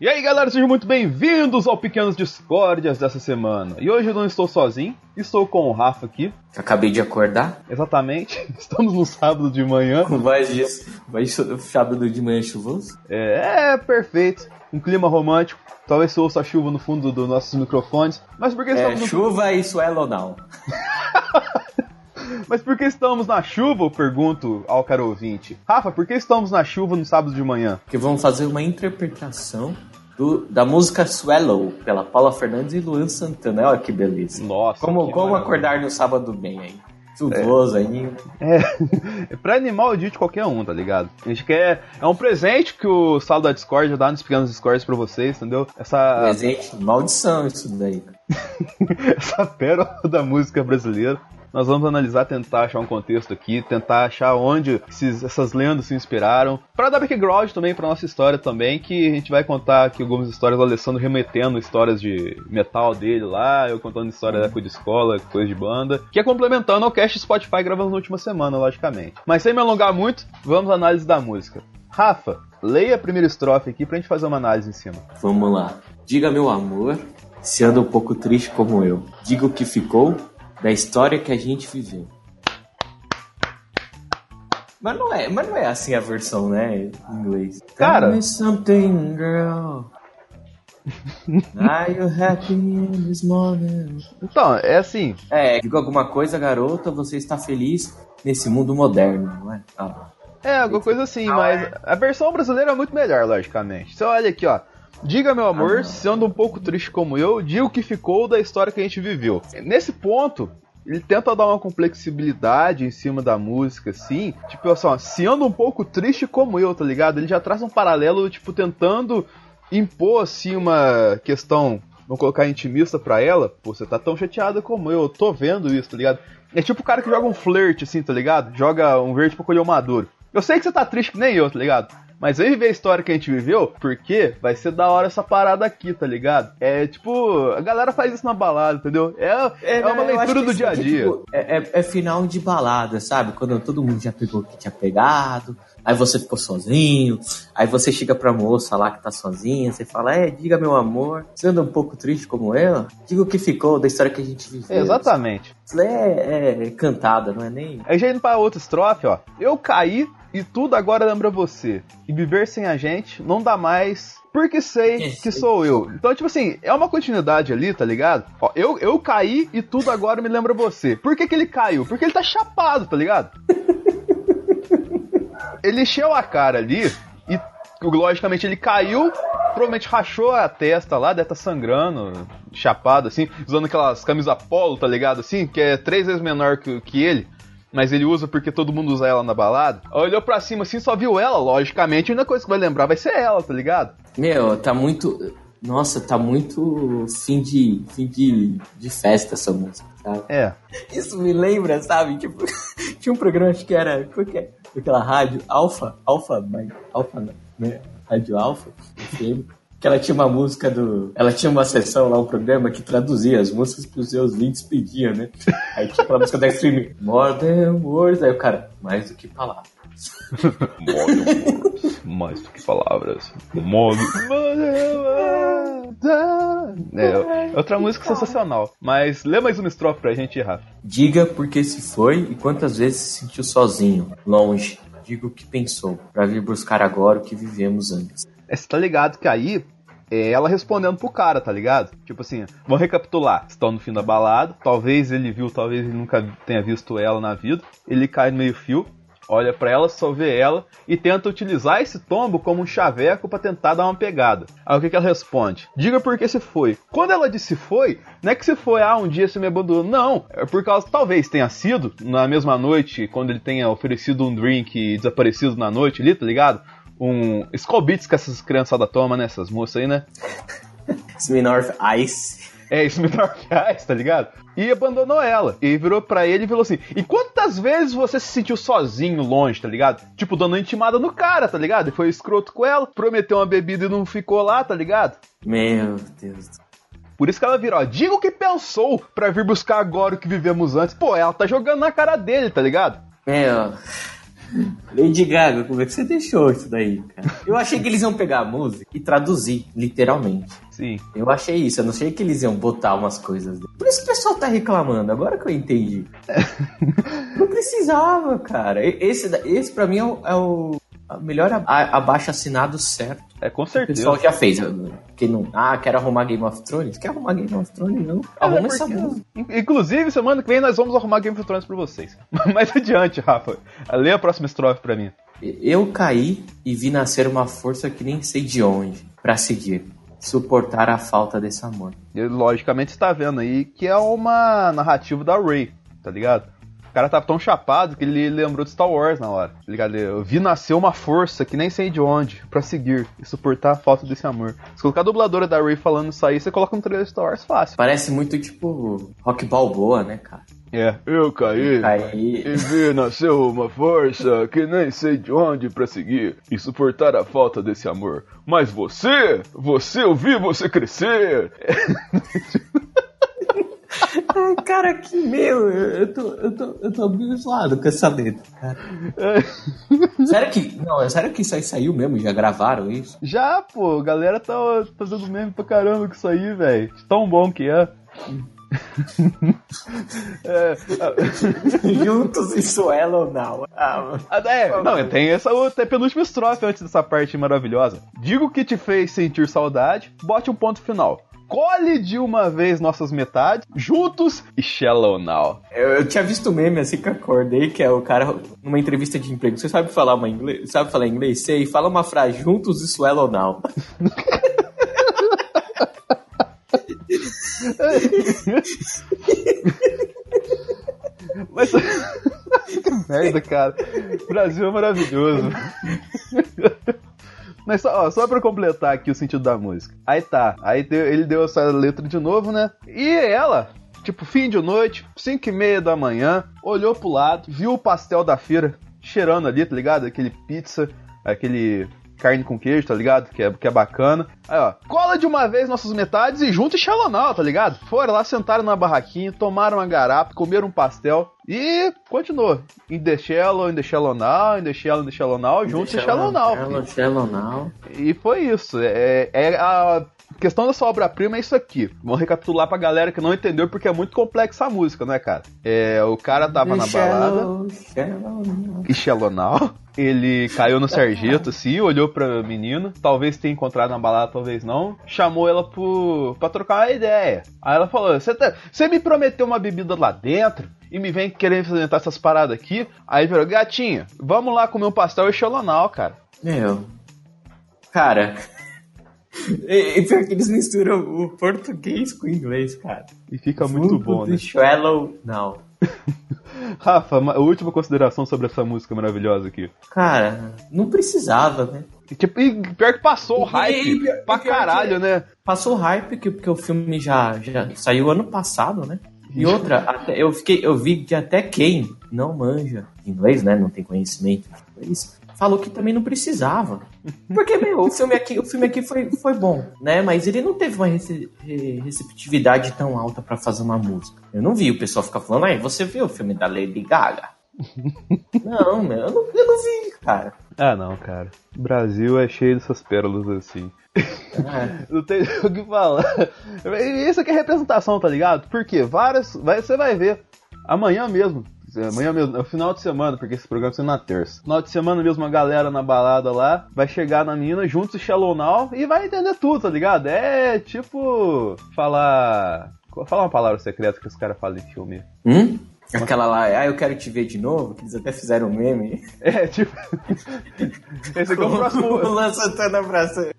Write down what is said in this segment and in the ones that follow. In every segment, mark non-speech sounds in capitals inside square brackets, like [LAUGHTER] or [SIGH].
E aí galera, sejam muito bem-vindos ao Pequenas Discórdias dessa semana. E hoje eu não estou sozinho, estou com o Rafa aqui. Acabei de acordar. Exatamente, [LAUGHS] estamos no sábado de manhã. Voz disso, voz sábado de manhã chuvoso. É, é, perfeito, um clima romântico. Talvez você ouça a chuva no fundo dos nossos microfones. Mas por que É, estamos no... chuva e suelo não. Mas por que estamos na chuva? Eu pergunto ao caro ouvinte. Rafa, por que estamos na chuva no sábado de manhã? Que vamos fazer uma interpretação do- da música Swallow, pela Paula Fernandes e Luan Santana. Olha que beleza. Nossa. Como, como maravilha. acordar no sábado bem aí? Chuvoso aí. É, [LAUGHS] é pra animar o dia de qualquer um, tá ligado? A gente quer. É um presente que o Salo da Discord dá nos pequenos Discords pra vocês, entendeu? Essa, Presente, maldição isso daí. [LAUGHS] essa pérola da música brasileira. Nós vamos analisar, tentar achar um contexto aqui, tentar achar onde esses- essas lendas se inspiraram. Pra dar background também pra nossa história também, que a gente vai contar aqui algumas histórias do Alessandro remetendo histórias de metal dele lá, eu contando história da época de escola, coisa de banda, que é complementando ao cast Spotify gravando na última semana, logicamente. Mas sem me alongar muito, vamos à análise da música. Rafa, leia a primeira estrofe aqui pra gente fazer uma análise em cima. Vamos lá. Diga, meu amor, se anda um pouco triste como eu. Diga o que ficou da história que a gente viveu. Mas não é, mas não é assim a versão, né, em inglês. Cara. Tell me something, girl. [LAUGHS] Are you happy in this moment? Então, é assim, É, diga alguma coisa, garota, você está feliz nesse mundo moderno, não é? Ah, É, alguma coisa assim, mas a versão brasileira é muito melhor, logicamente. Você olha aqui, ó. Diga, meu amor, Ah, não. se anda um pouco triste como eu, diga o que ficou da história que a gente viveu. Nesse ponto, ele tenta dar uma complexibilidade em cima da música, assim. Tipo, assim, ó, se anda um pouco triste como eu, tá ligado? Ele já traz um paralelo, tipo, tentando impor, assim, uma questão, vamos colocar intimista pra ela. Pô, você tá tão chateada como eu, eu tô vendo isso, tá ligado? É tipo o cara que joga um flirt, assim, tá ligado? Joga um verde pra colher um maduro. Eu sei que você tá triste que nem eu, tá ligado? Mas vem viver a história que a gente viveu, porque vai ser da hora essa parada aqui, tá ligado? É tipo, a galera faz isso na balada, entendeu? É, é, uma eu acho leitura do dia a dia. tipo, é, é- é final de balada, sabe? Quando todo mundo já pegou o que tinha pegado, aí você ficou sozinho, aí você chega pra moça lá que tá sozinha, você fala, é, diga meu amor, você anda um pouco triste como eu? Diga o que ficou da história que a gente viveu. Exatamente. Isso é, é cantada, não é nem... Aí já indo pra outra estrofe, ó. Eu caí e tudo agora lembra você. E viver sem a gente não dá mais. Porque sei que sou eu. Então, tipo assim, é uma continuidade ali, tá ligado? Ó, eu, eu caí e tudo agora me lembra você. Por que, que ele caiu? Porque ele tá chapado, tá ligado? [LAUGHS] ele encheu a cara ali e, logicamente, ele caiu. Provavelmente rachou a testa lá, deve estar sangrando, chapado, assim, usando aquelas camisas polo, tá ligado? Assim, que é três vezes menor que, que ele mas ele usa porque todo mundo usa ela na balada. Olhou pra cima assim, só viu ela, logicamente, a única coisa que vai lembrar vai ser ela, tá ligado? Meu, tá muito... Nossa, tá muito fim de, fim de, de festa essa música, sabe? É. Isso me lembra, sabe? Tipo, [LAUGHS] tinha um programa acho que era. Qual que é? Aquela rádio Alfa, Alfa, mas- Alfa? Rádio Alfa, FM, que ela tinha uma música do. Ela tinha uma sessão lá, um programa que traduzia as músicas que os seus links pediam, né? Aí tinha aquela música da Extreme, More Than Words, aí o cara, mais do que palavras. [LAUGHS] Modo mais do que palavras. Modo. É, outra música sensacional. Mas lê mais uma estrofe pra gente, Rafa. Diga por que se foi e quantas vezes se sentiu sozinho, longe. Diga o que pensou, pra vir buscar agora o que vivemos antes. É, Você tá ligado que aí é ela respondendo pro cara, tá ligado? Tipo assim, vamos recapitular. Estão no fim da balada, talvez ele viu, talvez ele nunca tenha visto ela na vida. Ele cai no meio fio, olha pra ela, só vê ela e tenta utilizar esse tombo como um chaveco pra tentar dar uma pegada. Aí o que, que ela responde? Diga por que se foi. Quando ela disse foi, não é que se foi, ah, um dia você me abandonou. Não, é por causa, talvez tenha sido, na mesma noite, quando ele tenha oferecido um drink e desaparecido na noite ali, tá ligado? Um Skull Beats que essas criançadas tomam, né? Essas moças aí, né? Smirnoff Ice. É, me reais, tá ligado? E abandonou ela. E virou pra ele e falou assim: E quantas vezes você se sentiu sozinho longe, tá ligado? Tipo, dando intimada no cara, tá ligado? E foi escroto com ela, prometeu uma bebida e não ficou lá, tá ligado? Meu Deus. Por isso que ela virou, ó, diga o que pensou pra vir buscar agora o que vivemos antes. Pô, ela tá jogando na cara dele, tá ligado? Meu. Lady Gaga, como é que você deixou isso daí, cara? Eu achei que eles iam pegar a música e traduzir, literalmente. Sim. Eu achei isso, eu não achei que eles iam botar umas coisas. Por isso que o pessoal tá reclamando, agora que eu entendi. [LAUGHS] não precisava, cara. Esse, esse pra mim é o, é o melhor abaixo assinado certo. É, com O certeza. pessoal já fez. Que não, ah, quero arrumar Game of Thrones? Quer arrumar Game of Thrones? Não. Arruma É, essa porque- música. In- Inclusive, semana que vem nós vamos arrumar Game of Thrones pra vocês. [LAUGHS] Mais adiante, Rafa. Lê a próxima estrofe pra mim. Eu caí e vi nascer uma força que nem sei de onde, pra seguir, suportar a falta desse amor. E, logicamente, você tá vendo aí que é uma narrativa da Ray, tá ligado? O cara tava tão chapado que ele lembrou de Star Wars na hora, tá ligado? Eu vi nascer uma força que nem sei de onde pra seguir e suportar a falta desse amor. Se colocar a dubladora da Ray falando isso aí, você coloca um trailer de Star Wars fácil. Parece muito tipo Rock Balboa, né, cara? É, eu caí. Caí. E vi nasceu uma força que nem sei de onde pra seguir e suportar a falta desse amor. Mas você, você, eu vi você crescer. [LAUGHS] Ai, cara, que meu, eu tô, eu tô, eu tô abençoado com essa letra, cara. [LAUGHS] sério que, não, é sério que isso aí saiu mesmo? Já gravaram isso? Já, pô, a galera tá fazendo meme pra caramba com isso aí, velho. Tão bom que é. [LAUGHS] é, [LAUGHS] Juntos isso é ou não? Ah, ah, é, não, tem essa outra penúltima estrofe antes dessa parte maravilhosa. Digo que te fez sentir saudade, bote um ponto final. Colhe de uma vez nossas metades, juntos e shallow now. Eu, eu tinha visto um meme assim que eu acordei, que é o cara numa entrevista de emprego. Você sabe falar uma inglês? Sabe falar inglês? Sei, fala uma frase juntos é ou não. Mas. [LAUGHS] que merda, cara. O Brasil é maravilhoso. [LAUGHS] Mas só, ó, só pra completar aqui o sentido da música. Aí tá, aí deu- ele deu essa letra de novo, né? E ela, tipo, fim de noite, 5 e meia da manhã, olhou pro lado, viu o pastel da feira cheirando ali, tá ligado? Aquele pizza, aquele carne com queijo, tá ligado? Que é, que é bacana. Aí, ó, cola de uma vez nossas metades e junta e xalonal, tá ligado? Foram lá, sentaram na barraquinha, tomaram uma garapa, comeram um pastel e continuou. In the shallow, in the shallow now, in the shallow, in the shallow now, junto e shallow now. Shallow, shallow now. E foi isso. É, é a questão dessa obra-prima é isso aqui. Vamos recapitular pra galera que não entendeu porque é muito complexa a música, né, cara? É, o cara tava na balada. E Shalonal, ele caiu no sarjeto, assim, olhou pra menina, talvez tenha encontrado na balada, talvez não, chamou ela pro, pra trocar uma ideia. Aí ela falou: Você tá, me prometeu uma bebida lá dentro e me vem querendo apresentar essas paradas aqui? Aí falou: Gatinha, vamos lá comer um pastel e cara. Meu. Cara. E, pior que eles misturam o português com o inglês, cara. E fica muito bom, né? Shallow now. [LAUGHS] Rafa, uma última consideração sobre essa música maravilhosa aqui. Cara, não precisava, né? E, tipo, e pior que passou o hype e- pra pior caralho, né? Passou hype que, porque o filme já, já saiu ano passado, né? E outra, até, eu, fiquei, eu vi que até quem não manja inglês, né? Não tem conhecimento de inglês, falou que também não precisava. [LAUGHS] Porque, meu, o filme aqui, o filme aqui foi, foi bom, né? Mas ele não teve uma rece- re- receptividade tão alta pra fazer uma música. Eu não vi o pessoal ficar falando, ai, você viu o filme da Lady Gaga? [LAUGHS] não, meu, eu não, eu não vi, cara. Ah, não, cara. O Brasil é cheio dessas pérolas assim. É. [LAUGHS] Não tem o que falar. Isso aqui é representação, tá ligado? Porque várias. Você vai ver. Amanhã mesmo. Amanhã mesmo, é o final de semana, porque esse programa ser na terça. Final de semana mesmo, uma galera na balada lá vai chegar na mina juntos e Shallow Now e vai entender tudo, tá ligado? É tipo. Falar. Falar uma palavra secreta que os caras falam em filme. Hum? Aquela lá, ah, eu quero te ver de novo, que eles até fizeram um meme. [LAUGHS] É, tipo. Esse aqui é o [LAUGHS] O próximo. Luan Santana abraçando.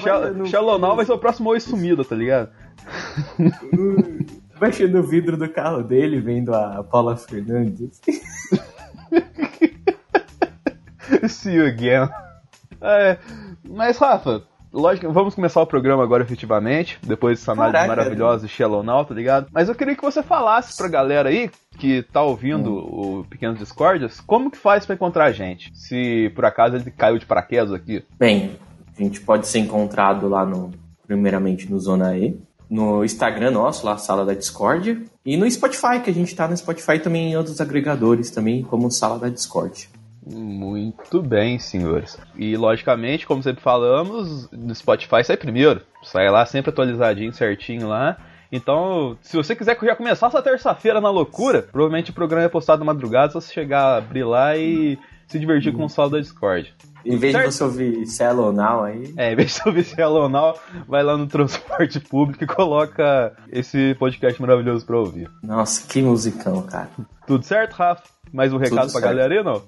Shal- Shallow Now vai ser o próximo Oi Sumida, tá ligado? Baixando o vidro do carro dele, vendo a Paula Fernandes. [LAUGHS] See you again. É, mas, Rafa, lógico, vamos começar o programa agora efetivamente, depois dessa análise Caraca. maravilhosa de Shallow tá ligado? Mas eu queria que você falasse pra galera aí que tá ouvindo o Pequenos Discórdias, como que faz pra encontrar a gente? Se por acaso ele caiu de paraquedas aqui. Bem, a gente pode ser encontrado lá no. Primeiramente no Zona E. No Instagram nosso, lá, Sala da Discord. E no Spotify, que a gente tá no Spotify também em outros agregadores também, como Sala da Discord. Muito bem, senhores. E logicamente, como sempre falamos, no Spotify sai primeiro. Sai lá sempre atualizadinho, certinho lá. Então, se você quiser já começar essa terça-feira na loucura, provavelmente o programa é postado na madrugada, só você chegar, abrir lá e se divertir com o sala da Discord. Em vez Certo. de você ouvir Cello Now aí. É, em vez de ouvir esse Hello Now, vai lá no transporte [LAUGHS] público e coloca esse podcast maravilhoso pra ouvir. Nossa, que musicão, cara. Tudo certo, Rafa? Mais um recado pra certo. galera aí, não?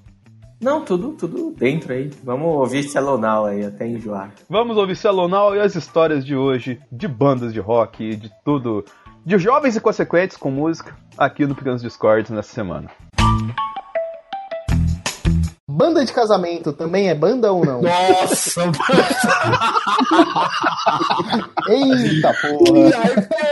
Não, tudo, tudo dentro aí. Vamos ouvir Cello Now aí até enjoar. Vamos ouvir Hello Now e as histórias de hoje, de bandas de rock, de tudo, de jovens e consequentes com música, aqui no Pequenos Discords nessa semana. Banda de casamento também é banda ou não? Nossa, Eita porra!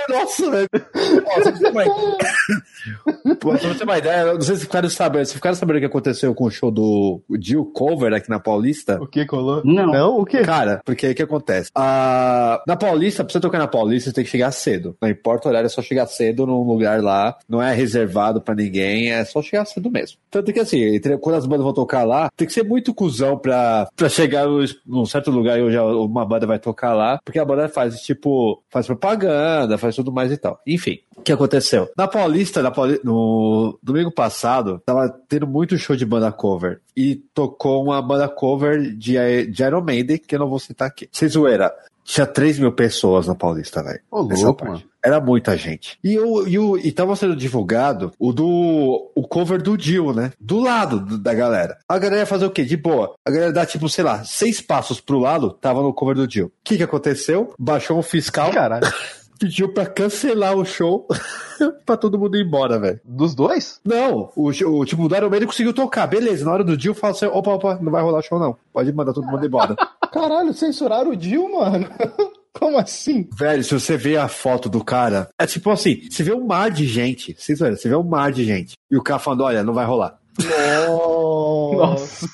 Nossa, velho. Pra você ter uma ideia- Pô, só pra você ter uma ideia, eu não sei se ficaram sabendo. Se ficaram sabendo o que aconteceu com o show do Jill Cover aqui na Paulista. O que colou? Não. Não, o quê? Cara, porque aí o que acontece? Ah, na Paulista, pra você tocar na Paulista, você tem que chegar cedo. Não importa o horário, é só chegar cedo num lugar lá. Não é reservado pra ninguém, é só chegar cedo mesmo. Tanto que assim, entre- quando as bandas vão tocar lá, tem que ser muito cuzão pra, pra chegar num- certo lugar e hoje uma banda vai tocar lá, porque a banda faz, tipo, faz propaganda, faz tudo mais e tal. Enfim, o que aconteceu? Na Paulista, na no domingo passado, tava tendo muito show de banda cover. E tocou uma banda cover de, de Iron Maiden, que eu não vou citar aqui. Sem zoeira. Tinha 3 mil pessoas na Paulista, velho. Ô, louco, parte. mano. Era muita gente. E, o, e, o, e tava sendo divulgado o do o cover do Dio, né? Do lado do- da galera. A galera ia fazer o quê? De boa. A galera dá, tipo, sei lá, seis passos pro lado, tava no cover do Dio. O que que aconteceu? Baixou um fiscal, Caralho. [LAUGHS] pediu pra cancelar o show [LAUGHS] pra todo mundo ir embora, velho. Dos dois? Não, o, o tipo, o Iron Maiden conseguiu tocar. Beleza, na hora do Dio, fala assim, opa, opa, não vai rolar show não. Pode mandar todo mundo embora. [LAUGHS] Caralho, censuraram o Dil, mano. [LAUGHS] Como assim? Velho, se você vê a foto do cara, é tipo assim, você vê um mar de gente, verem, você vê um mar de gente, e o cara falando, olha, não vai rolar. Nossa.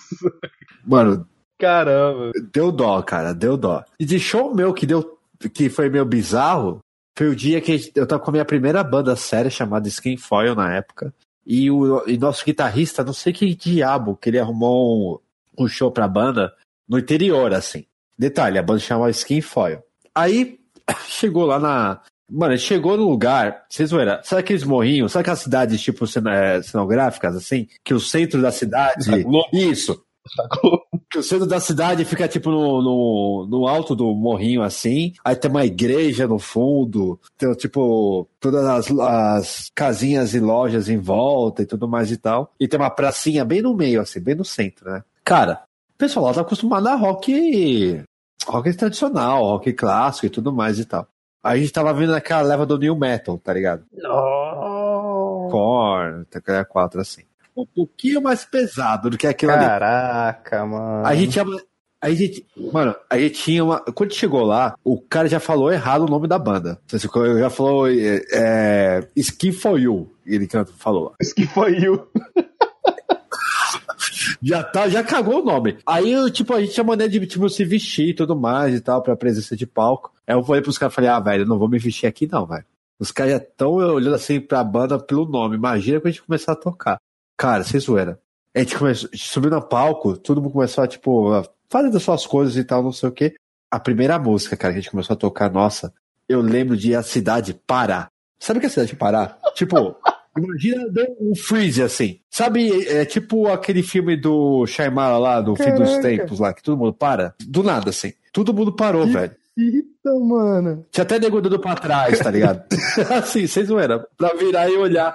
Mano, Caramba. deu dó, cara, deu dó. E de show meu que deu, que foi meio bizarro, foi o dia que eu tava com a minha primeira banda séria chamada Skin Foil na época, e o e nosso guitarrista, não sei que diabo, que ele arrumou um, um show pra banda no interior, assim. Detalhe, a banda chamava Skin Foil. Aí, [COUGHS] chegou lá na... Mano, ele chegou no lugar, vocês verão, sabe aqueles morrinhos, sabe aquelas cidades tipo eh, cenográficas, assim? Que o centro da cidade... Isso, que o centro da cidade fica tipo no, no, no alto do morrinho assim, aí tem uma igreja no fundo, tem tipo todas as, as casinhas e lojas em volta e tudo mais e tal, e tem uma pracinha bem no meio assim, bem no centro, né? Cara, o pessoal lá tá acostumado a rock rock tradicional, rock clássico e tudo mais e tal. Aí a gente tava vendo aquela leva do new metal, tá ligado? Korn, Takaya 4 assim. Um pouquinho mais pesado do que aquilo ali. Caraca, mano. A gente. A gente, mano, a gente tinha uma. Quando chegou lá, o cara já falou errado o nome da banda. Ele já falou é, é, Skin for You. Ele canta- falou. Isso que foi eu. Já, tá, já cagou o nome. Aí, tipo, a gente tinha maneira de tipo, se vestir e tudo mais e tal, pra presença de palco. Aí eu falei pros caras, falei, ah, velho, não vou me vestir aqui não, velho. Os caras já estão olhando assim pra banda pelo nome. Imagina quando a gente começar a tocar. Cara, sem zoeira. A gente começou, a gente subiu no palco, todo mundo começou a, tipo, a fazer das suas coisas e tal, não sei o quê. A primeira música, cara, que a gente começou a tocar, nossa, eu lembro de a cidade parar. Sabe o que é a cidade parar? [LAUGHS] tipo, imagina um freeze assim. Sabe, é tipo aquele filme do Shyamala lá, do fim dos Caraca. tempos lá, que todo mundo para? Do nada, assim. Todo mundo parou, velho. Eita, mano. Tinha até nego dando pra trás, tá ligado? [LAUGHS] [LAUGHS] assim, sem zoeira. Pra virar e olhar.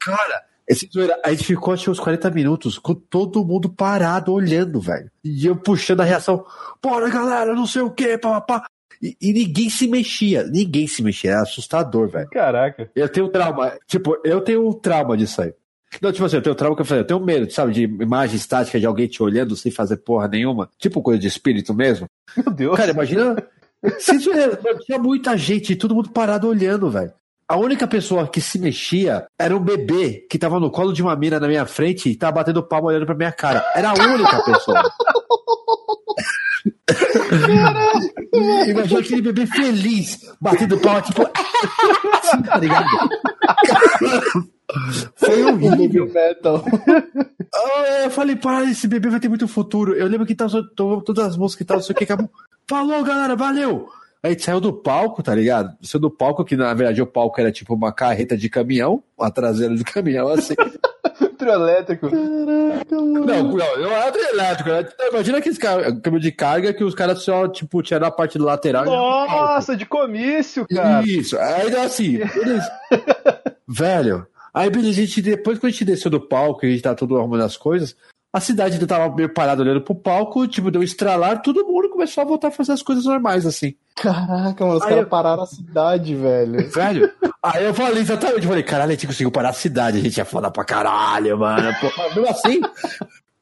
Cara, esse zoeira, a gente ficou acho uns 40 minutos com todo mundo parado olhando, velho. E eu puxando a reação. Bora, galera, não sei o que, papapá. E, e ninguém se mexia. Ninguém se mexia. Era assustador, velho. Caraca. Eu tenho trauma. Tipo, eu tenho um trauma disso aí. Não, tipo assim, eu tenho trauma que eu falei, eu tenho medo, sabe, de imagem estática de alguém te olhando sem fazer porra nenhuma. Tipo coisa de espírito mesmo. Meu Deus. Cara, imagina. [LAUGHS] Se tinha muita gente, todo mundo parado olhando, velho. A única pessoa que se mexia era um bebê que tava no colo de uma mina na minha frente e tava batendo palma olhando pra minha cara. Era a única pessoa. Imagina [LAUGHS] aquele bebê feliz, batendo palma, tipo. [LAUGHS] tá ligado? Foi horrível. Metal. Ah, eu falei, para, esse bebê vai ter muito futuro. Eu lembro que tava, to- todas as músicas e tal, não sei o que, acabou. Falou, galera, valeu! Aí a gente saiu do palco, tá ligado? Saiu do palco, que na verdade o palco era tipo uma carreta de caminhão, uma traseira de caminhão, assim. [LAUGHS] Trio elétrico. não, não, não era elétrico. Era, imagina aqueles ca- caminhão de carga que os caras só, tipo, tiraram a parte do lateral. e- Nossa, de comício, cara. Isso, aí então, assim, beleza. [LAUGHS] Velho, aí beleza, a gente, depois que a gente desceu do palco, a gente tá todo arrumando as coisas, a cidade ainda tava meio parada olhando pro palco, tipo, deu um estralar, todo mundo começou a voltar a fazer as coisas normais, assim. Caraca, mano, os caras eu- pararam a cidade, velho. [LAUGHS] Velho, aí eu falei exatamente, eu falei, caralho, a gente conseguiu parar a cidade, a gente é foda pra caralho, mano. Pô, mas mesmo assim,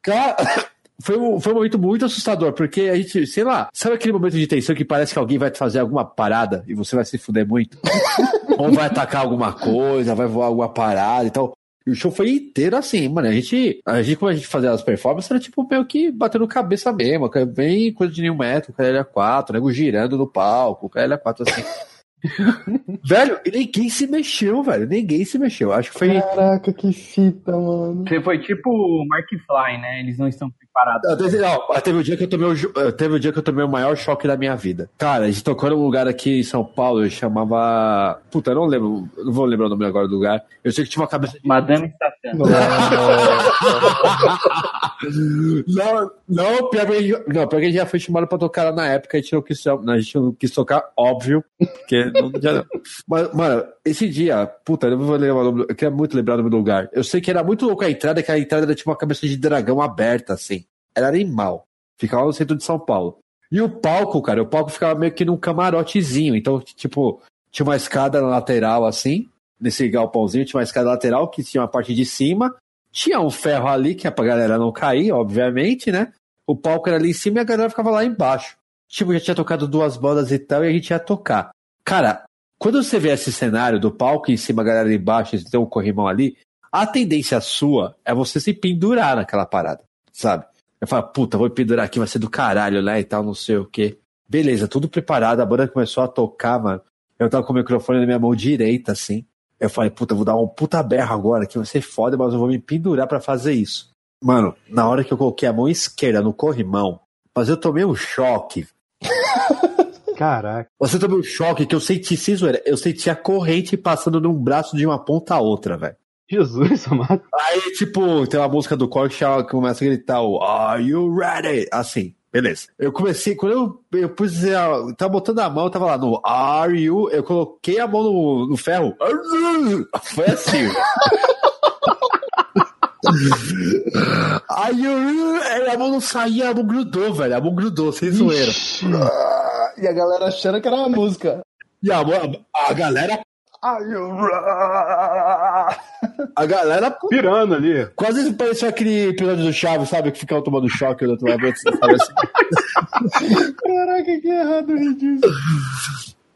cara, [COUGHS] foi um, foi um momento muito assustador, porque a gente, sei lá, sabe aquele momento de tensão que parece que alguém vai fazer alguma parada e você vai se fuder muito? [LAUGHS] Ou vai atacar alguma coisa, vai voar alguma parada e tal. E o show foi inteiro assim, mano. A gente, a gente quando a gente fazia as performances, era tipo meio que batendo cabeça mesmo, bem coisa de nenhum metro, KLA 4, nego girando no palco, KLA 4 assim. [LAUGHS] velho, e ninguém se mexeu, velho. Ninguém se mexeu. Acho que foi. Caraca, que fita, mano. Você foi tipo o Mark Fly, né? Eles não estão preparados. Não, teve, não, teve o dia que eu tomei o, eh, teve o dia que eu tomei o maior choque da minha vida. Cara, a gente tocou num lugar aqui em São Paulo, chamava. Puta, eu não lembro, não vou lembrar o nome agora do lugar. Eu sei que tinha uma cabeça de. Madame Satã. [LAUGHS] Não, não, pior que, a gente- não, pior que a gente já foi chamado pra tocar lá na época, a gente não quis, a gente não quis tocar, óbvio, porque não, já. Mas, mano, esse dia, puta, eu vou lembrar eu queria muito lembrar do lugar. Eu sei que era muito louco a entrada, que a entrada era tipo uma cabeça de dragão aberta, assim. Era animal. Ficava no centro de São Paulo. E o palco, cara, o palco ficava meio que num camarotezinho, então, tipo, tinha uma escada na lateral, assim, nesse galpãozinho, tinha uma escada lateral que tinha uma parte de cima, tinha um ferro ali que é pra galera não cair, obviamente, né? O palco era ali em cima e a galera ficava lá embaixo. Tipo, já tinha tocado duas bandas e tal, e a gente ia tocar. Cara, quando você vê esse cenário do palco em cima, a galera embaixo, tem um corrimão ali, a tendência sua é você se pendurar naquela parada, sabe? Eu falo, puta, vou pendurar aqui, vai ser do caralho, né? E tal, não sei o quê. Beleza, tudo preparado, a banda começou a tocar, mano. Eu tava com o microfone na minha mão direita, assim. Eu falei, puta, vou dar um puta berro agora, que vai ser foda, mas eu vou me pendurar pra fazer isso. Mano, na hora que eu coloquei a mão esquerda no corrimão, mas eu tomei um choque. [LAUGHS] Caraca. Você tomei um choque que eu senti, sem zoeira, eu senti a corrente passando de um braço de uma ponta a outra, velho. Jesus, [LAUGHS] amado. Aí, tipo, tem uma música do Core que, começa a gritar o Are you ready? Assim, beleza. Eu comecei, quando eu, eu pus, a, tava botando a mão, eu tava lá no Are you? Eu coloquei a mão no, no ferro. [LAUGHS] Foi assim. [LAUGHS] Aí eu, aí a mão não saía, a mão grudou, velho. A mão grudou, sem zoeira. Ah, E a galera achando que era uma música. E a, mão- a galera. A galera Pirando ali. Quase parecia aquele episódio do Chaves, sabe? Que ficava tomando choque da outra vez. sabe assim? Caraca, que errado, ridículo.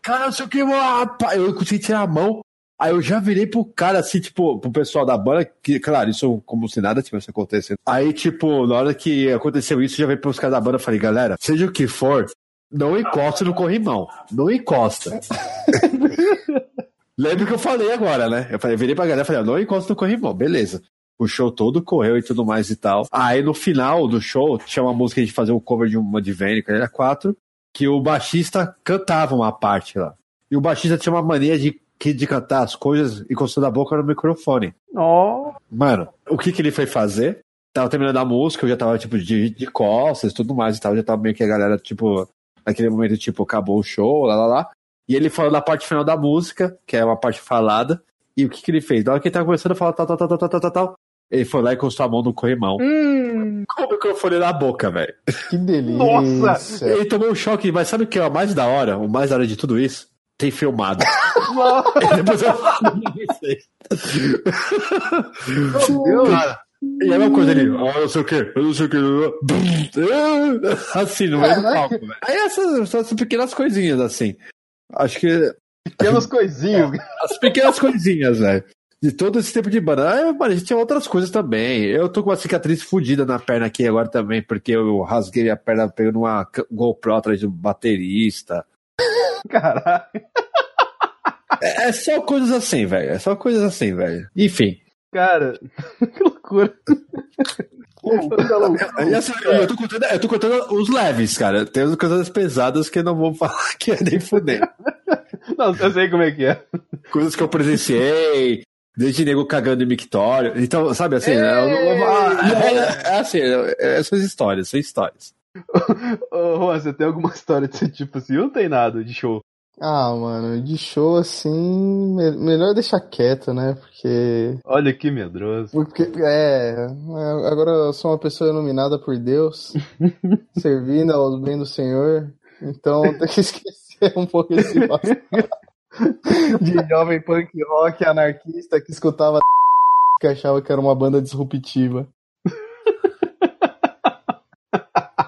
Cara, não sei o que, Eu consegui tirar a mão. Aí eu já virei pro cara, assim, tipo, pro pessoal da banda, que, claro, isso como se nada tivesse acontecendo. Aí, tipo, na hora que aconteceu isso, já veio pros caras da banda falei, galera, seja o que for, não encosta no corrimão. Não encosta. [LAUGHS] Lembra que eu falei agora, né? Eu falei, virei pra galera e falei, não encosta no corrimão, beleza. O show todo correu e tudo mais e tal. Aí no final do show, tinha uma música de fazer um cover de uma de Vênia, que era quatro, que o baixista cantava uma parte lá. E o baixista tinha uma mania de, que de cantar as coisas e encostando a boca no microfone. Oh. Mano, o que que ele foi fazer? Tava terminando a música, eu já tava, tipo, de, de costas e tudo mais e tal. Já tava meio que a galera, tipo, naquele momento, tipo, acabou o show, lá, lá, lá. E ele falou na parte final da música, que é uma parte falada. E o que que ele fez? Na hora que ele tava começando a falar tal, tal, tal, tal, tal, tal, tal, ele foi lá e encostou a mão no corrimão. Hum. Com o microfone na boca, velho. Que delícia. Nossa! Ele tomou um choque, mas sabe o que é o mais da hora? O mais da hora de tudo isso? Tem filmado. Depois eu falo pra vocês. Cara, e é uma coisa ali, ah, não sei o que, eu não sei o que. [LAUGHS] Assim, no meio do palco, velho. Aí essas, essas pequenas coisinhas, assim. Acho que Pequenas coisinhas. [LAUGHS] as pequenas coisinhas, velho. De todo esse tempo de banda. Ah, mano, a gente tinha outras coisas também. Eu tô com uma cicatriz fodida na perna aqui agora também, porque eu rasguei a perna pegando uma GoPro atrás do baterista. [LAUGHS] Caralho. É, é só coisas assim, velho. É só coisas assim, velho. Enfim. Cara, [LAUGHS] que loucura. Eu, tô contando, eu tô contando os leves, cara. Tem as coisas pesadas que eu não vou [LAUGHS] falar que é nem fuder. Não, eu sei como é que é. Coisas que eu presenciei, desde nego cagando em mictório. Então, sabe assim, eu ah, é, é assim, é, essas histórias, são histórias. Ô, Juan, você tem alguma [LAUGHS] história desse tipo assim? Eu não tem nada de show. Ah, mano, de show assim, me- melhor deixar quieto, né? Porque. Olha que medroso. Porque, é, agora eu sou uma pessoa iluminada por Deus, [LAUGHS] servindo ao bem do Senhor, então tem que [LAUGHS] esquecer um pouco esse de jovem punk rock anarquista que escutava que achava que era uma banda disruptiva.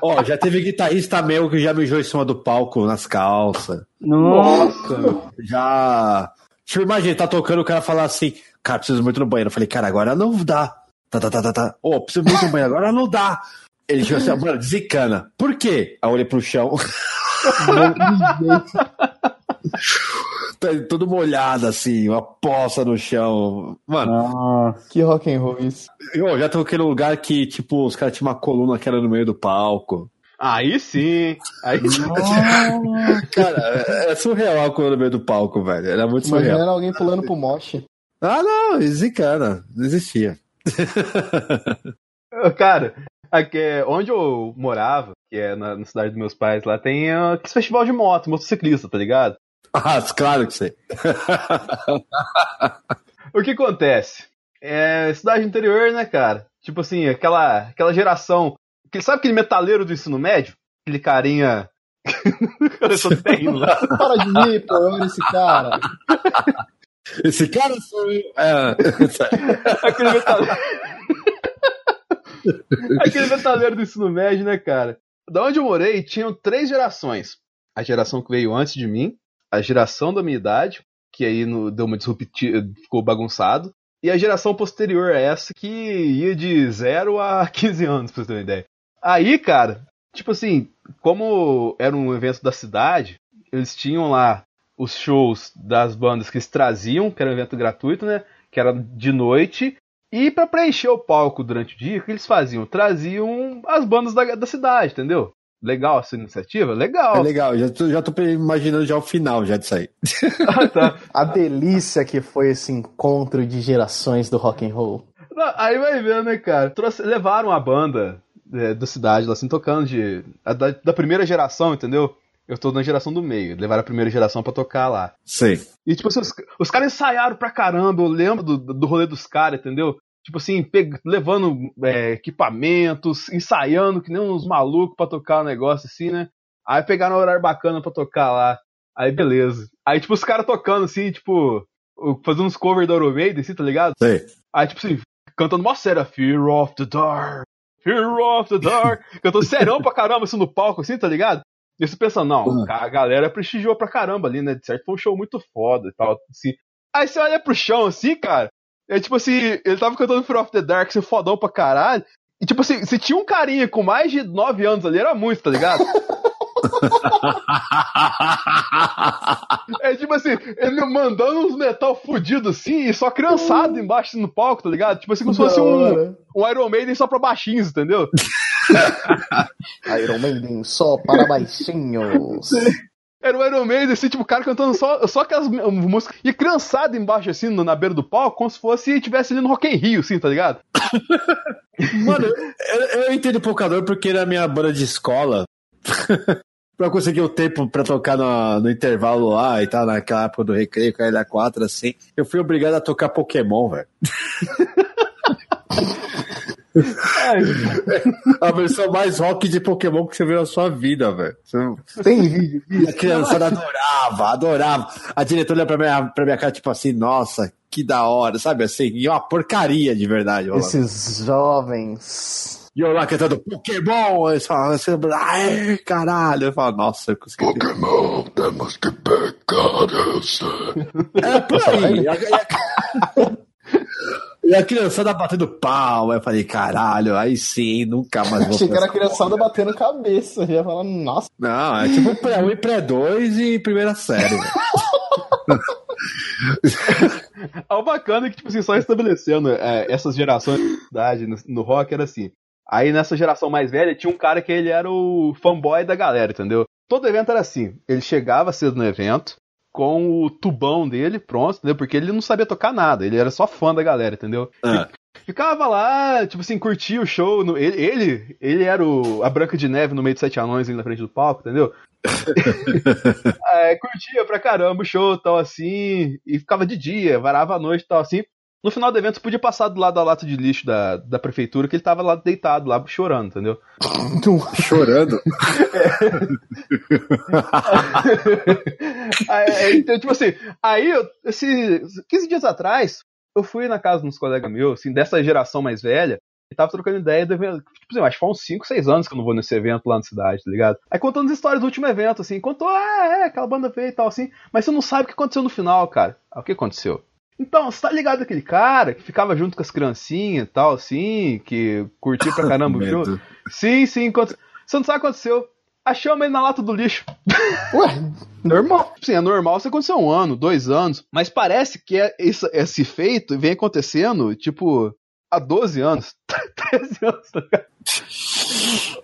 Ó, já teve guitarrista meu que já mijou em cima do palco nas calças. Nossa. Já. Tipo, imagina, tá tocando, o cara falar assim, cara, preciso muito no banheiro. Eu falei, cara, agora não dá. Tá, tá, tá, tá, tá. Ô, preciso muito no banheiro, agora não dá. Ele chegou assim, mano, desencana. Por quê? Aí eu olhei pro chão. Tá todo molhado, assim, uma poça no chão. Mano, Nossa. Que rock and roll isso. eu já toquei num lugar que, tipo, os caras tinham uma coluna que era no meio do palco. Aí sim. Aí Cara, é é surreal a coluna no meio do palco, velho. Era muito surreal. Imagina alguém pulando pro moche. Ah, não, desencana. Não existia. Cara, aqui, é onde eu morava, que é na, na cidade dos meus pais, lá tem uh, esse festival de moto, motociclista, tá ligado? Ah, claro que sei. [LAUGHS] O que acontece? É cidade interior, né, cara? Tipo assim, aquela, aquela geração. que- Sabe aquele metaleiro do ensino médio? Aquele carinha. [LAUGHS] Cara, eu tô terrível lá. [LAUGHS] Para de mim, pô, olha esse cara. Esse cara sou eu. É, Aquele metaleiro. Aquele metaleiro do ensino médio, né, cara? Da onde eu morei, tinham três gerações. A geração que veio antes de mim, a geração da minha idade, que aí no, deu uma disruptiva, ficou bagunçado, e a geração posterior a essa, que ia de 0 a [LAUGHS] 15 anos, pra você ter uma ideia. Aí, cara, tipo assim, como era um evento da cidade, eles tinham lá os shows das bandas que eles traziam, que era um evento gratuito, né? Que era de noite. E pra preencher o palco durante o dia, o que eles faziam? Traziam as bandas da, da cidade, entendeu? Legal essa iniciativa? é Legal. legal, já tô, já tô imaginando já o final já disso aí. Ah, tá. [LAUGHS] A delícia que foi esse encontro de gerações do rock and roll. Não, Aí vai ver, né, cara? Trouxe- levaram a banda é, da cidade lá, assim, tocando de. a da, da primeira geração, entendeu? Eu tô na geração do meio. Levaram a primeira geração pra tocar lá. Sei. E, tipo assim, os, os caras ensaiaram pra caramba. Eu lembro do, do rolê dos caras, entendeu? Tipo assim, levando é, equipamentos, ensaiando que nem uns malucos pra tocar o negócio, assim, né? Aí pegaram um horário bacana pra tocar lá. Aí, beleza. Aí, tipo, os caras tocando, assim, tipo, fazendo uns covers da Iron Maiden, assim, tá ligado? Sei. Aí, tipo assim, cantando mó sério, Fear of the Dark, Fear of the Dark, [LAUGHS] cantando serão pra caramba, assim, no palco, assim, tá ligado? E você pensando, não, Uhum. a galera prestigiou pra caramba ali, né? De certo, foi um show muito foda e tal, assim. Aí você olha pro chão, assim, cara, é tipo assim, ele tava cantando Fear of the Dark, assim, fodão pra caralho, e tipo assim, se tinha um carinha com mais de 9 anos ali, era muito, tá ligado? É tipo assim, ele mandando uns metal fudido assim, e só criançado embaixo no palco, tá ligado? Tipo assim, como se fosse um, um Iron Maiden só pra baixinhos, entendeu? [LAUGHS] Iron Maiden só para baixinhos. [LAUGHS] Era o Iron Maiden, assim, tipo, o cara cantando só, só aquelas músicas. E criançado embaixo, assim, na beira do palco, como se fosse tivesse ali no Rock in Rio, assim, tá ligado? [LAUGHS] Mano, eu, eu entendo Pocador porque na minha banda de escola, [LAUGHS] pra conseguir o tempo pra tocar no, no intervalo lá e tal, naquela época do recreio com a LA4, assim, eu fui obrigado a tocar Pokémon, velho. [LAUGHS] A versão mais rock de Pokémon que você viu na sua vida, velho. Tem vídeo a disso? criançada adorava, adorava. A diretora olha pra minha, pra minha cara, tipo assim, nossa, que da hora, sabe assim? E uma porcaria de verdade. Olá. Esses jovens. E eu lá cantando Pokémon, eles falam assim, ai, caralho. Eu falo, nossa, eu consegui. Pokémon, temos que pegar É por aí. E a, a- a criançada batendo pau. Aí eu falei, caralho, aí sim, nunca mais vou Achei que era fazer criançada batendo cabeça. Já falando, nossa. Não, é tipo pré-1 e pré-2 e primeira série. [LAUGHS] É o bacana é que, tipo assim, só estabelecendo é, essas gerações de idade no, no rock era assim. Aí nessa geração mais velha tinha um cara que ele era o fanboy da galera, entendeu? Todo evento era assim. Ele chegava cedo no evento com o tubão dele pronto, entendeu? Porque ele não sabia tocar nada, ele era só fã da galera, entendeu? Ah. Ficava lá, tipo assim, curtia o show. no- ele, ele, ele era o, a Branca de Neve no meio de sete anões ali na frente do palco, entendeu? [LAUGHS] É, curtia pra caramba o show tal assim, e ficava de dia, varava a noite tal assim. No final do evento, você podia passar do lado da lata de lixo da, da prefeitura, que ele tava lá deitado, lá chorando, entendeu? [LAUGHS] Chorando. [LAUGHS] Aí, então, tipo assim, aí, eu, esse, 15 dias atrás, eu fui na casa de uns colegas meus, assim, dessa geração mais velha, e tava trocando ideia do evento. Tipo assim, eu acho que faz uns 5, 6 anos que eu não vou nesse evento lá na cidade, tá ligado? Aí contando as histórias do último evento, assim, contou, ah, é, aquela banda veio e tal, assim, mas você não sabe o que aconteceu no final, cara. Ah, o que aconteceu? Então, você tá ligado aquele cara que ficava junto com as criancinhas e tal, assim, que curtia pra [LAUGHS] caramba o filme? Sim, sim, aconte- você não sabe o que aconteceu. Achamos ele na lata do lixo. [LAUGHS] Ué, normal. Sim, é normal isso acontecer um ano, dois anos, mas parece que é esse, esse feito vem acontecendo, tipo, há 12 anos, [LAUGHS] 13 anos, tá ligado?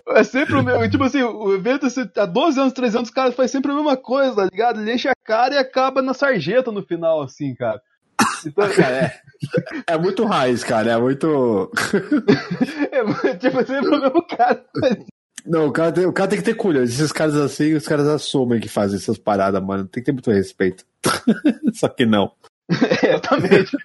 É sempre o mesmo, tipo assim, o evento, assim, há 12 anos, 13 anos, o cara faz sempre a mesma coisa, tá ligado? Ele enche a cara e acaba na sarjeta no final, assim, cara. Então, cara, [LAUGHS] é, É muito raiz, cara. É muito. [LAUGHS] é, tipo, o mesmo cara. Não, o cara, tem, o cara tem que ter culhão. Esses caras assim, os caras assumem que fazem essas paradas, mano. Tem que ter muito respeito. [LAUGHS] Só que não. É, Exatamente.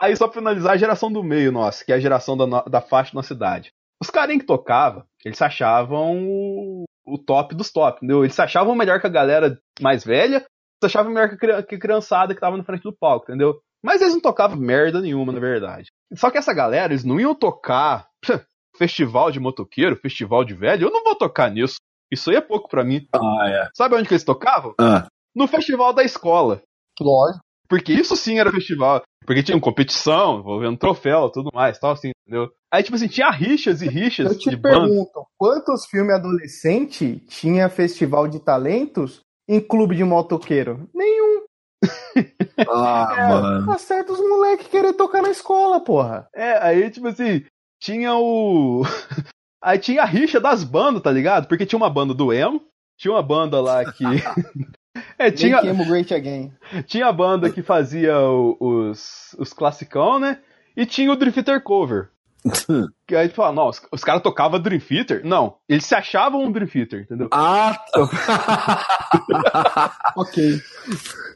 Aí, só pra finalizar, a geração do meio, nossa, que é a geração da, no- da faixa na cidade. Os carinhos que tocavam, eles se achavam o, o top dos top, entendeu? Eles se achavam melhor que a galera mais velha, se achavam melhor que a, cri- que a criançada que tava na frente do palco, entendeu? Mas eles não tocavam merda nenhuma, na verdade. Só que essa galera, eles não iam tocar [LAUGHS] festival de motoqueiro, festival de velho, eu não vou tocar nisso. Isso aí é pouco pra mim. Ah, é. Sabe onde que eles tocavam? Ah. No festival da escola. Lógico. Porque isso sim era festival. Porque tinha competição, envolvendo troféu tudo mais, tal, assim, entendeu? Aí, tipo assim, tinha rixas e rixas Eu te de banda. pergunto, quantos filmes adolescente tinha festival de talentos em clube de motoqueiro? Nenhum. Ah, [LAUGHS] É. mano. Tá certo os moleques querer tocar na escola, porra. É, aí, tipo assim, tinha o. [LAUGHS] aí tinha a rixa das bandas, tá ligado? Porque tinha uma banda do emo, tinha uma banda lá que. [LAUGHS] é, tinha, Emo Great Again. tinha a banda que fazia o- os, os classicão, né? E tinha o Theater Cover. [LAUGHS] Que aí tu fala, não, os, os caras tocavam Dream Theater? Não, eles se achavam um Dream Theater, entendeu? Ah, [LAUGHS] Ok.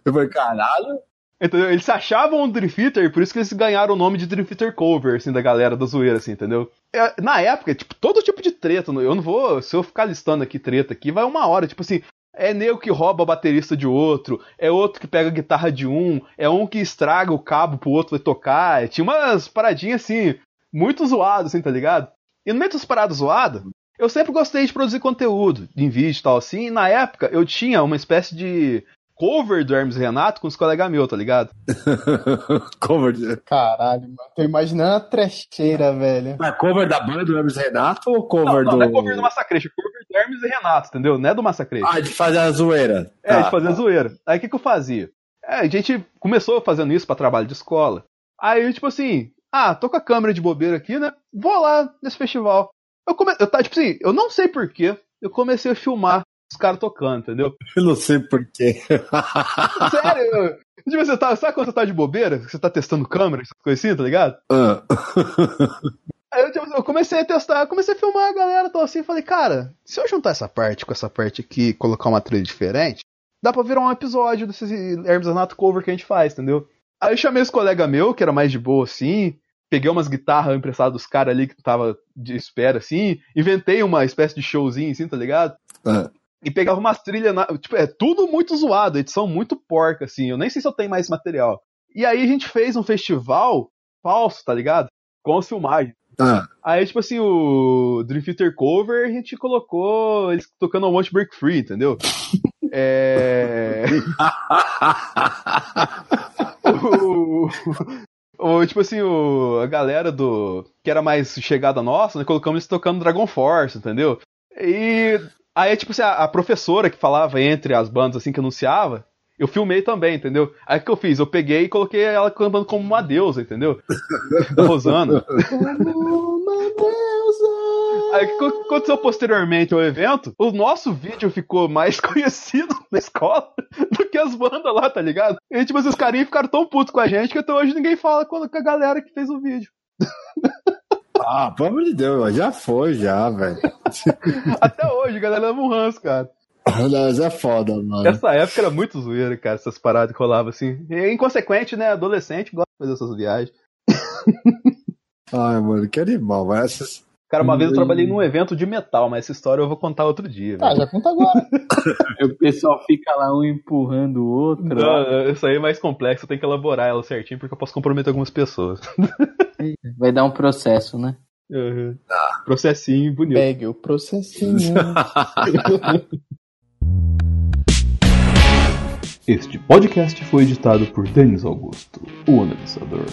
eu falei, caralho. Entendeu? Eles se achavam um Dream Theater, por isso que eles ganharam o nome de Dream Theater Cover, assim, da galera da zoeira, assim, entendeu? É, na época, tipo, todo tipo de treta, eu não vou, se eu ficar listando aqui treta aqui, vai uma hora, tipo assim, é nego que rouba a baterista de outro, é outro que pega a guitarra de um, é um que estraga o cabo pro outro tocar, tinha umas paradinhas assim, muito zoadas, assim, tá ligado? E no meio dessas paradas zoadas, eu sempre gostei de produzir conteúdo, em vídeo e tal, assim, e na época eu tinha uma espécie de cover do Hermes e Renato com os colegas meus, tá ligado? [LAUGHS] cover, de... Caralho, mano. Tô imaginando a trecheira, velho. Mas cover da banda do Hermes Renato ou cover Não, não, do. não é cover do Massacration, é cover do Hermes e Renato, entendeu? Não é do Massacration. Ah, de fazer a zoeira. É, Tá. de fazer zoeira. Aí o que, que eu fazia? É, a gente começou fazendo isso pra trabalho de escola. Aí, tipo assim, ah, tô com a câmera de bobeira aqui, né? Vou lá nesse festival. Eu, come... eu tá, tipo assim, eu não sei porquê, eu comecei a filmar os caras tocando, entendeu? Eu não sei porquê. [LAUGHS] Sério, tipo, você tá, sabe quando você tá de bobeira? Você tá testando câmera, essas coisas assim, tá ligado? Ah. Aí eu, tipo, eu comecei a testar, comecei a filmar a galera, tô assim, falei, cara, se eu juntar essa parte com essa parte aqui e colocar uma trilha diferente, dá pra virar um episódio desse Hermes Renato cover que a gente faz, entendeu? Aí eu chamei esse colega meu, que era mais de boa assim, peguei umas guitarras emprestadas dos caras ali que tava de espera, assim, inventei uma espécie de showzinho, assim, tá ligado? Ah. E pegava umas trilhas, na- tipo, é tudo muito zoado, edição muito porca, assim, eu nem sei se eu tenho mais material. E aí a gente fez um festival falso, tá ligado? Com as filmagens. Ah, Aí, tipo assim, o Dream Theater Cover, a gente colocou eles tocando um monte Break Free, entendeu? [LAUGHS] É. [LAUGHS] o, o- tipo assim, o, a galera do. que era mais chegada nossa, né? Colocamos eles tocando Dragon Force, entendeu? E aí, tipo assim, a, a professora que falava entre as bandas assim que anunciava, eu filmei também, entendeu? Aí o que eu fiz? Eu peguei e coloquei ela cantando como uma deusa, entendeu? Da [LAUGHS] Rosana. Aí o que aconteceu posteriormente ao evento? O nosso vídeo ficou mais [LAUGHS] conhecido na escola do que as bandas lá, tá ligado? E tipo, esses carinhos ficaram tão putos com a gente que até hoje ninguém fala com a galera que fez o vídeo. ah, pelo amor de Deus, já foi, já, velho. [LAUGHS] Até hoje, a galera leva um ranço, cara. Mas é foda, mano. Essa época era muito zoeira, cara, essas paradas que rolavam assim. E inconsequente, né? Adolescente gosta de fazer essas viagens. Ai, mano, que animal, mas essas. Cara, uma vez eu trabalhei num evento de metal, mas essa história eu vou contar outro dia. Tá, velho. já conta agora. [LAUGHS] O pessoal fica lá um empurrando o outro. Não, isso aí é mais complexo, eu tenho que elaborar ela certinho, porque eu posso comprometer algumas pessoas. [LAUGHS] Vai dar um processo, né? Uhum. Processinho bonito. Pegue o processinho. [LAUGHS] Este podcast foi editado por Denis Augusto, o analisador.